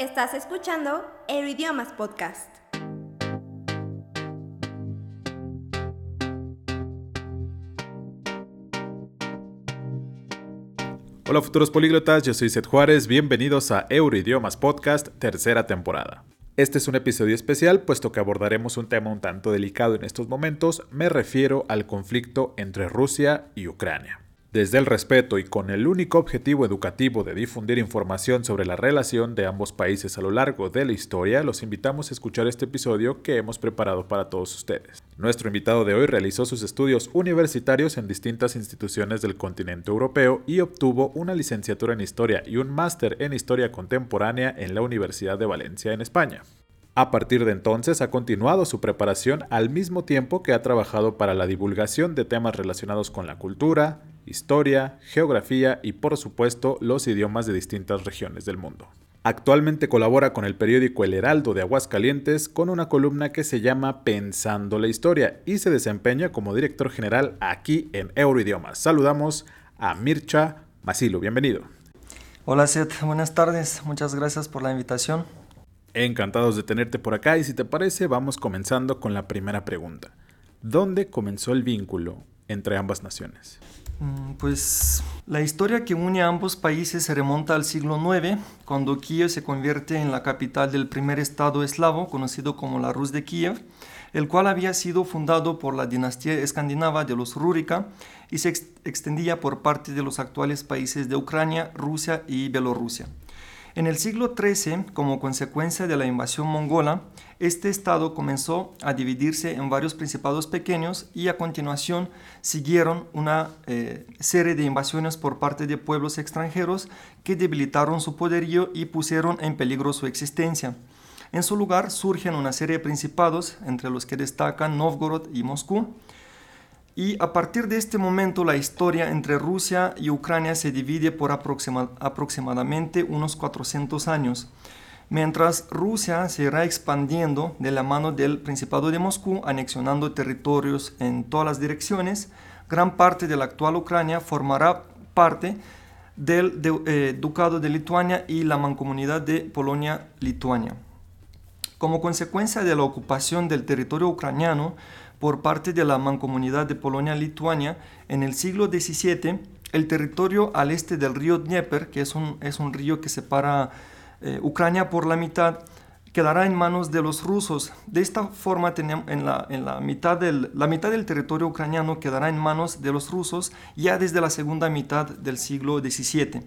Estás escuchando Euroidiomas Podcast. Hola futuros políglotas, yo soy Seth Juárez, bienvenidos a Euroidiomas Podcast, tercera temporada. Este es un episodio especial puesto que abordaremos un tema un tanto delicado en estos momentos, me refiero al conflicto entre Rusia y Ucrania. Desde el respeto y con el único objetivo educativo de difundir información sobre la relación de ambos países a lo largo de la historia, los invitamos a escuchar este episodio que hemos preparado para todos ustedes. Nuestro invitado de hoy realizó sus estudios universitarios en distintas instituciones del continente europeo y obtuvo una licenciatura en Historia y un máster en Historia Contemporánea en la Universidad de Valencia en España. A partir de entonces ha continuado su preparación al mismo tiempo que ha trabajado para la divulgación de temas relacionados con la cultura, historia, geografía y por supuesto los idiomas de distintas regiones del mundo. Actualmente colabora con el periódico El Heraldo de Aguascalientes con una columna que se llama Pensando la Historia y se desempeña como director general aquí en Euroidiomas. Saludamos a Mircha Masilo, bienvenido. Hola Seth, buenas tardes, muchas gracias por la invitación. Encantados de tenerte por acá y si te parece vamos comenzando con la primera pregunta. ¿Dónde comenzó el vínculo entre ambas naciones? Mm, pues la historia que une a ambos países se remonta al siglo IX, cuando Kiev se convierte en la capital del primer estado eslavo, conocido como la Rus de Kiev, el cual había sido fundado por la dinastía escandinava de los Rúrica y se extendía por parte de los actuales países de Ucrania, Rusia y Bielorrusia. En el siglo XIII, como consecuencia de la invasión mongola, este estado comenzó a dividirse en varios principados pequeños y a continuación siguieron una eh, serie de invasiones por parte de pueblos extranjeros que debilitaron su poderío y pusieron en peligro su existencia. En su lugar surgen una serie de principados, entre los que destacan Novgorod y Moscú, y a partir de este momento la historia entre Rusia y Ucrania se divide por aproximadamente unos 400 años. Mientras Rusia se irá expandiendo de la mano del Principado de Moscú, anexionando territorios en todas las direcciones, gran parte de la actual Ucrania formará parte del eh, Ducado de Lituania y la mancomunidad de Polonia-Lituania. Como consecuencia de la ocupación del territorio ucraniano, por parte de la mancomunidad de Polonia-Lituania en el siglo XVII, el territorio al este del río Dnieper, que es un, es un río que separa eh, Ucrania por la mitad, quedará en manos de los rusos. De esta forma, en, la, en la, mitad del, la mitad del territorio ucraniano quedará en manos de los rusos ya desde la segunda mitad del siglo XVII.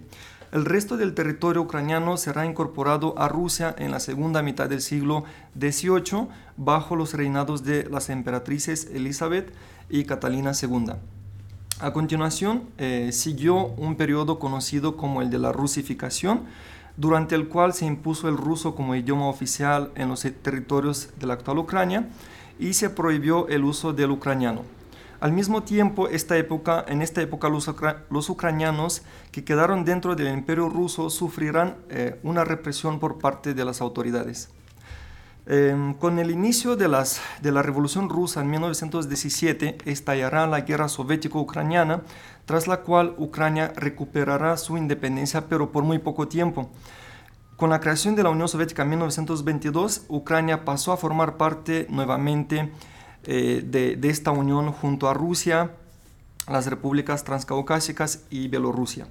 El resto del territorio ucraniano será incorporado a Rusia en la segunda mitad del siglo XVIII bajo los reinados de las emperatrices Elizabeth y Catalina II. A continuación, eh, siguió un periodo conocido como el de la rusificación, durante el cual se impuso el ruso como idioma oficial en los territorios de la actual Ucrania y se prohibió el uso del ucraniano. Al mismo tiempo, esta época, en esta época los, ucranianos que quedaron dentro del imperio ruso sufrirán eh, una represión por parte de las autoridades. Em, con el inicio de, las, de la Revolución Rusa en 1917 estallará la guerra soviético-ucraniana, tras la cual Ucrania recuperará su independencia, pero por muy poco tiempo. Con la creación de la Unión Soviética en 1922, Ucrania pasó a formar parte nuevamente eh, de, de, esta unión junto a Rusia, las repúblicas transcaucásicas y Bielorrusia.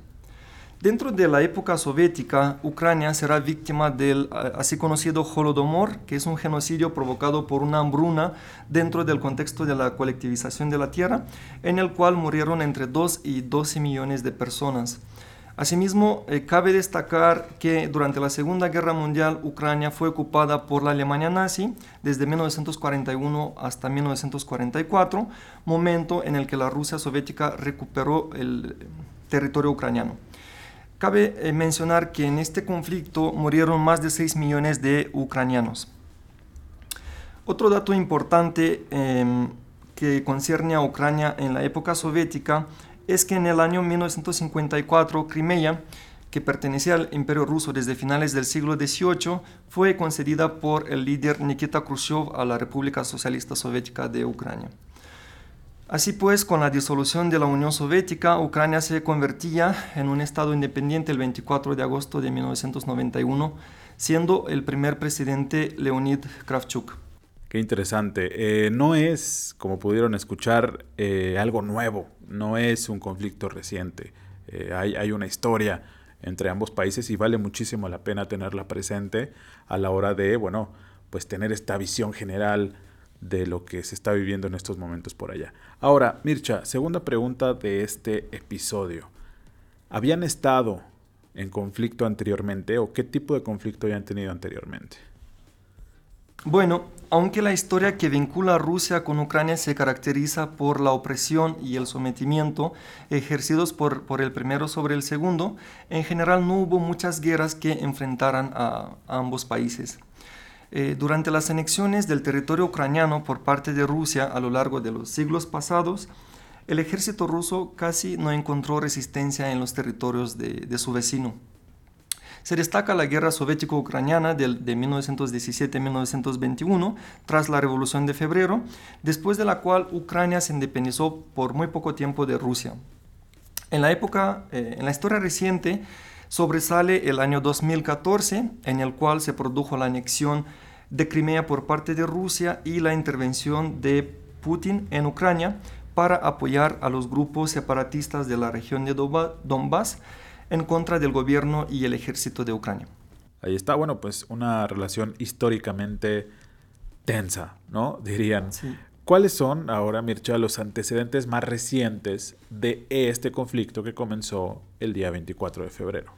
Dentro de la época soviética, Ucrania será víctima del así conocido Holodomor, que es un genocidio provocado por una hambruna dentro del contexto de la colectivización de la tierra, en el cual murieron entre 2 y 12 millones de personas. Asimismo, eh, cabe destacar que durante la Segunda Guerra Mundial Ucrania fue ocupada por la Alemania nazi desde 1941 hasta 1944, momento en el que la Rusia soviética recuperó el territorio ucraniano. Cabe eh, mencionar que en este conflicto murieron más de 6 millones de ucranianos. Otro dato importante em, que concierne a Ucrania en la época soviética es que en el año 1954 Crimea, que pertenecía al Imperio ruso desde finales del siglo XVIII, fue concedida por el líder Nikita Khrushchev a la República Socialista Soviética de Ucrania. Así pues, con la disolución de la Unión Soviética, Ucrania se convertía en un Estado independiente el 24 de agosto de 1991, siendo el primer presidente Leonid Kravchuk. Qué interesante. Eh, no es, como pudieron escuchar, eh, algo nuevo, no es un conflicto reciente. Eh, hay, hay, una historia entre ambos países y vale muchísimo la pena tenerla presente a la hora de, bueno, pues tener esta visión general de lo que se está viviendo en estos momentos por allá. Ahora, Mircha, segunda pregunta de este episodio. ¿Habían estado en conflicto anteriormente o qué tipo de conflicto habían tenido anteriormente? Bueno, aunque la historia que vincula a Rusia con Ucrania se caracteriza por la opresión y el sometimiento ejercidos por, por el primero sobre el segundo, en general no hubo muchas guerras que enfrentaran a, ambos países. Eh, durante las anexiones del territorio ucraniano por parte de Rusia a lo largo de los siglos pasados, el ejército ruso casi no encontró resistencia en los territorios de, su vecino. Se destaca la guerra soviético-ucraniana de, de 1917-1921 tras la Revolución de Febrero, después de la cual Ucrania se independizó por muy poco tiempo de Rusia. En la época, eh, en la historia reciente, sobresale el año 2014, en el cual se produjo la anexión de Crimea por parte de Rusia y la intervención de Putin en Ucrania para apoyar a los grupos separatistas de la región de Donbass en contra del gobierno y el ejército de Ucrania. Ahí está, bueno, pues una relación históricamente tensa, ¿no? Dirían. ¿Cuáles son ahora, Mircha, los antecedentes más recientes de este conflicto que comenzó el día 24 de febrero?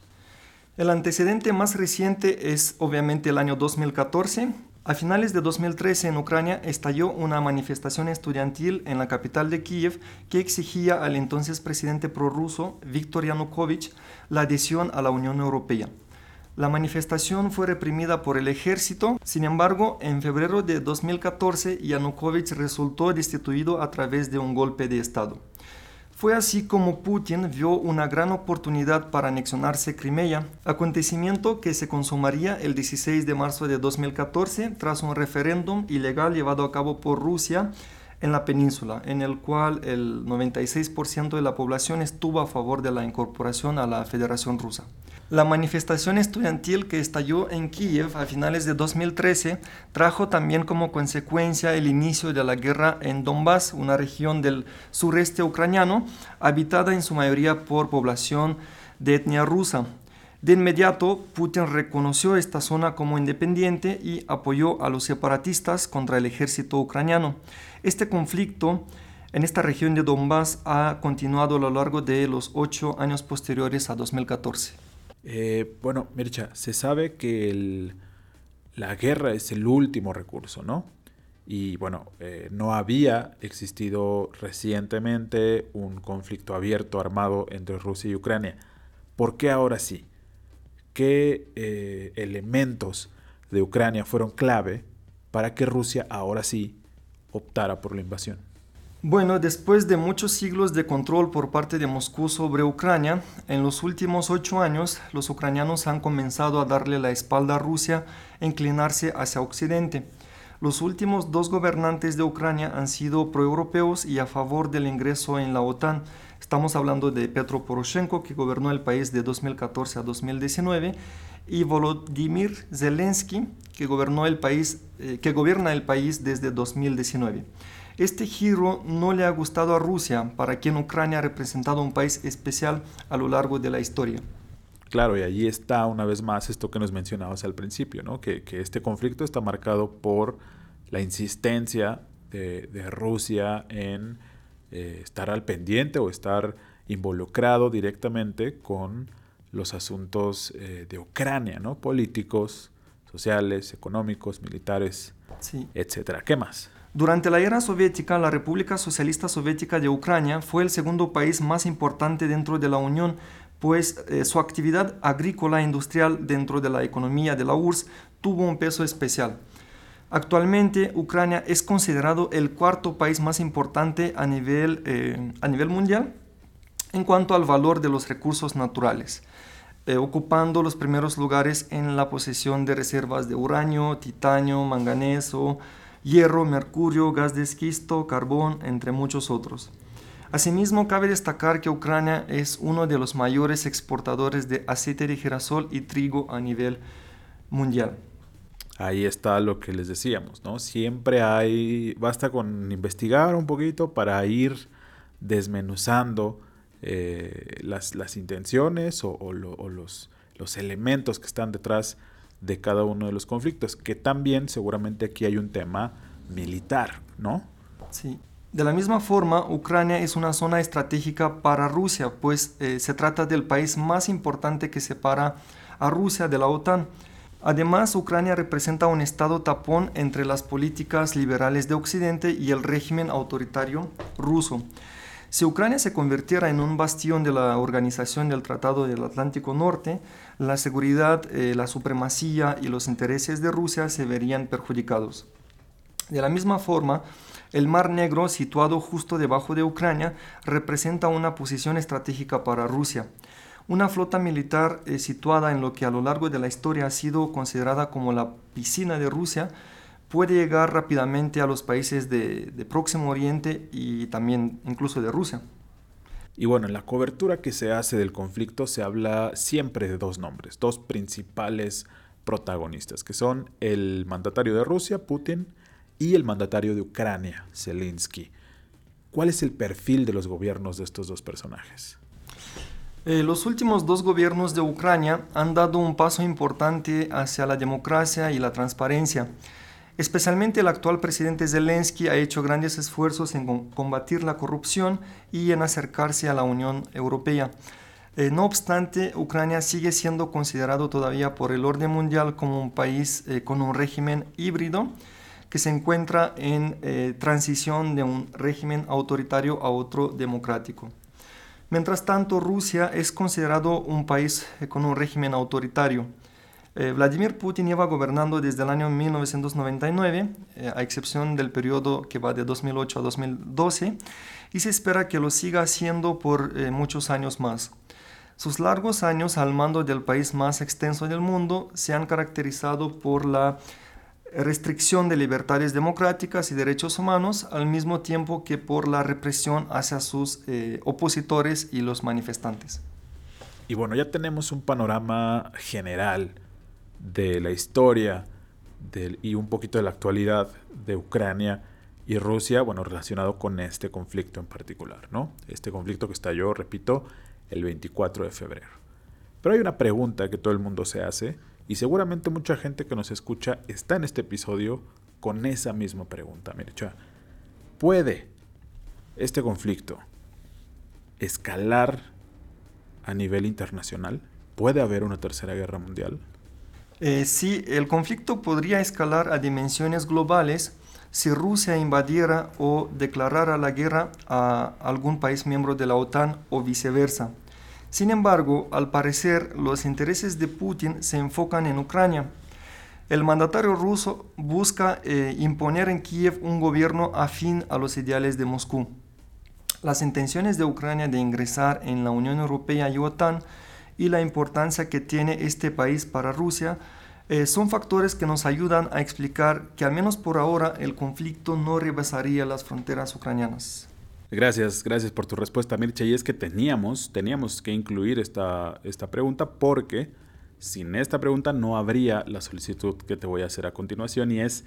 El antecedente más reciente es obviamente el año 2014. A finales de 2013 en Ucrania estalló una manifestación estudiantil en la capital de Kiev que exigía al entonces presidente prorruso Viktor Yanukovych la adhesión a la Unión Europea. La manifestación fue reprimida por el ejército, sin embargo, en febrero de 2014 Yanukovych resultó destituido a través de un golpe de Estado. Fue así como Putin vio una gran oportunidad para anexionarse Crimea, acontecimiento que se consumaría el 16 de marzo de 2014 tras un referéndum ilegal llevado a cabo por Rusia en la península, en el cual el 96% de la población estuvo a favor de la incorporación a la Federación Rusa. La manifestación estudiantil que estalló en Kiev a finales de 2013 trajo también como consecuencia el inicio de la guerra en Donbass, una región del sureste ucraniano, habitada en su mayoría por población de etnia rusa. De inmediato, Putin reconoció esta zona como independiente y apoyó a los separatistas contra el ejército ucraniano. Este conflicto en esta región de Donbass ha continuado a lo largo de los ocho años posteriores a 2014. Eh, bueno, Mircha, se sabe que la guerra es el último recurso, ¿no? Y bueno, eh, no había existido recientemente un conflicto abierto armado entre Rusia y Ucrania. ¿Por qué ahora sí? ¿Qué eh, elementos de Ucrania fueron clave para que Rusia ahora sí optara por la invasión? Bueno, después de muchos siglos de control por parte de Moscú sobre Ucrania, en los últimos ocho años los ucranianos han comenzado a darle la espalda a Rusia e inclinarse hacia Occidente. Los últimos dos gobernantes de Ucrania han sido proeuropeos y a favor del ingreso en la OTAN. Estamos hablando de Petro Poroshenko, que gobernó el país de 2014 a 2019, y Volodymyr Zelensky, que, gobernó el país, eh, que gobierna el país desde 2019. Este giro no le ha gustado a Rusia, para quien Ucrania ha representado un país especial a lo largo de la historia. Claro, y allí está una vez más esto que nos mencionabas al principio, ¿no? que, este conflicto está marcado por la insistencia de, Rusia en eh, estar al pendiente o estar involucrado directamente con los asuntos eh, de Ucrania, ¿no? políticos, sociales, económicos, militares, sí. etcétera. ¿Qué más? Durante la era soviética, la República Socialista Soviética de Ucrania fue el segundo país más importante dentro de la Unión, pues eh, su actividad agrícola e industrial dentro de la economía de la URSS tuvo un peso especial. Actualmente, Ucrania es considerado el cuarto país más importante a nivel, eh, a nivel mundial en cuanto al valor de los recursos naturales, eh, ocupando los primeros lugares en la posesión de reservas de uranio, titanio, manganeso, hierro, mercurio, gas de esquisto, carbón, entre muchos otros. Asimismo, cabe destacar que Ucrania es uno de los mayores exportadores de aceite de girasol y trigo a nivel mundial. Ahí está lo que les decíamos, ¿no? Siempre hay, basta con investigar un poquito para ir desmenuzando eh, las, las, intenciones o, los, los, elementos que están detrás de cada uno de los conflictos, que también seguramente aquí hay un tema militar, ¿no? Sí. De la misma forma, Ucrania es una zona estratégica para Rusia, pues eh, se trata del país más importante que separa a Rusia de la OTAN. Además, Ucrania representa un estado tapón entre las políticas liberales de Occidente y el régimen autoritario ruso. Si Ucrania se convirtiera en un bastión de la Organización del Tratado del Atlántico Norte, la seguridad, eh, la supremacía y los intereses de Rusia se verían perjudicados. De la misma forma, el Mar Negro, situado justo debajo de Ucrania, representa una posición estratégica para Rusia. Una flota militar eh, situada en lo que a lo largo de la historia ha sido considerada como la piscina de Rusia, puede llegar rápidamente a los países de, Próximo Oriente y también incluso de Rusia. Y bueno, en la cobertura que se hace del conflicto se habla siempre de dos nombres, dos principales protagonistas, que son el mandatario de Rusia, Putin, y el mandatario de Ucrania, Zelensky. ¿Cuál es el perfil de los gobiernos de estos dos personajes? Eh, los últimos dos gobiernos de Ucrania han dado un paso importante hacia la democracia y la transparencia. Especialmente el actual presidente Zelensky ha hecho grandes esfuerzos en combatir la corrupción y en acercarse a la Unión Europea. Eh, no obstante, Ucrania sigue siendo considerado todavía por el orden mundial como un país eh, con un régimen híbrido que se encuentra en transición de un régimen autoritario a otro democrático. Mientras tanto, Rusia es considerado un país con un régimen autoritario. Eh, Vladimir Putin lleva gobernando desde el año 1999, eh, a excepción del periodo que va de 2008 a 2012, y se espera que lo siga haciendo por eh, muchos años más. Sus largos años al mando del país más extenso del mundo se han caracterizado por la restricción de libertades democráticas y derechos humanos, al mismo tiempo que por la represión hacia sus opositores y los manifestantes. Y bueno, ya tenemos un panorama general de la historia y un poquito de la actualidad de Ucrania y Rusia, bueno, relacionado con este conflicto en particular, ¿no? Este conflicto que estalló, repito, el 24 de febrero. Pero hay una pregunta que todo el mundo se hace y seguramente mucha gente que nos escucha está en este episodio con esa misma pregunta. Mire, ¿puede este conflicto escalar a nivel internacional? ¿Puede haber una tercera guerra mundial? Eh, sí, el conflicto podría escalar a dimensiones globales si Rusia invadiera o declarara la guerra a algún país miembro de la OTAN o viceversa. Sin embargo, al parecer, los intereses de Putin se enfocan en Ucrania. El mandatario ruso busca eh, imponer en Kiev un gobierno afín a los ideales de Moscú. Las intenciones de Ucrania de ingresar en la Unión Europea y OTAN y la importancia que tiene este país para Rusia eh, son factores que nos ayudan a explicar que al menos por ahora el conflicto no rebasaría las fronteras ucranianas. Gracias, gracias por tu respuesta, Mircha. Y es que teníamos, teníamos que incluir esta, esta pregunta porque sin esta pregunta no habría la solicitud que te voy a hacer a continuación y es,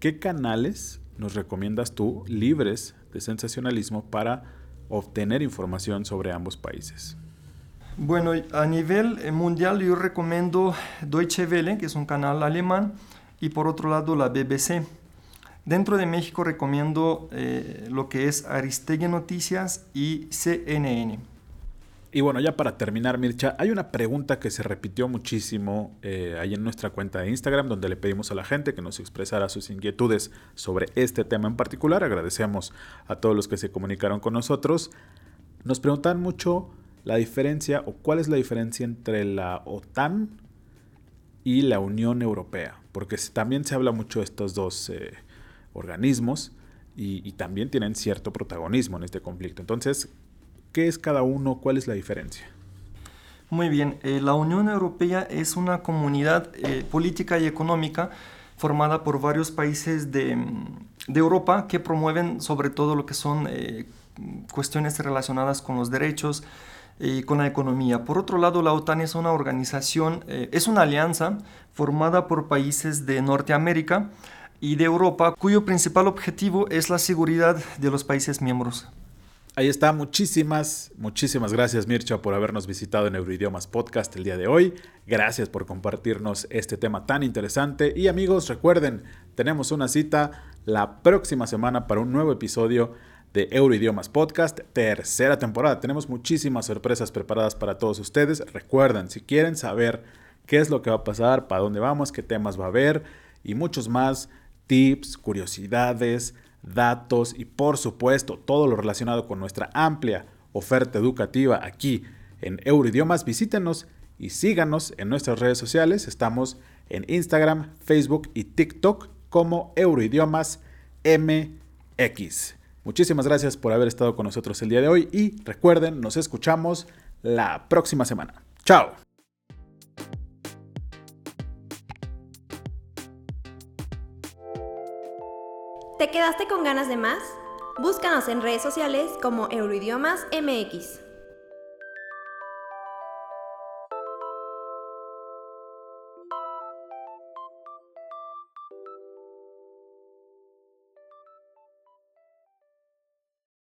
¿qué canales nos recomiendas tú libres de sensacionalismo para obtener información sobre ambos países? Bueno, a nivel eh, mundial yo recomiendo Deutsche Welle, que es un canal alemán, y por otro lado la BBC. Dentro de México recomiendo eh, lo que es Aristegui Noticias y CNN. Y bueno, ya para terminar, Mircha, hay una pregunta que se repitió muchísimo eh, ahí en nuestra cuenta de Instagram, donde le pedimos a la gente que nos expresara sus inquietudes sobre este tema en particular. Agradecemos a todos los que se comunicaron con nosotros. Nos preguntan mucho la diferencia o cuál es la diferencia entre la OTAN y la Unión Europea, porque también se habla mucho de estos dos eh, organismos y, también tienen cierto protagonismo en este conflicto. Entonces, ¿qué es cada uno? ¿Cuál es la diferencia? Muy bien, eh, la Unión Europea es una comunidad eh, política y económica formada por varios países de, Europa que promueven sobre todo lo que son eh, cuestiones relacionadas con los derechos y con la economía. Por otro lado, la OTAN es una organización, es una alianza formada por países de Norteamérica y de Europa, cuyo principal objetivo es la seguridad de los países miembros. Ahí está, muchísimas, muchísimas gracias Mircha por habernos visitado en Euroidiomas Podcast el día de hoy. Gracias por compartirnos este tema tan interesante. Y amigos, recuerden, tenemos una cita la próxima semana para un nuevo episodio de Euroidiomas Podcast, tercera temporada. Tenemos muchísimas sorpresas preparadas para todos ustedes. Recuerden, si quieren saber qué es lo que va a pasar, para dónde vamos, qué temas va a haber y muchos más tips, curiosidades, datos y por supuesto todo lo relacionado con nuestra amplia oferta educativa aquí en Euroidiomas, visítenos y síganos en nuestras redes sociales. Estamos en Instagram, Facebook y TikTok como Euroidiomas MX. Muchísimas gracias por haber estado con nosotros el día de hoy y recuerden, nos escuchamos la próxima semana. Chao. ¿Te quedaste con ganas de más? Búscanos en redes sociales como Euroidiomas MX.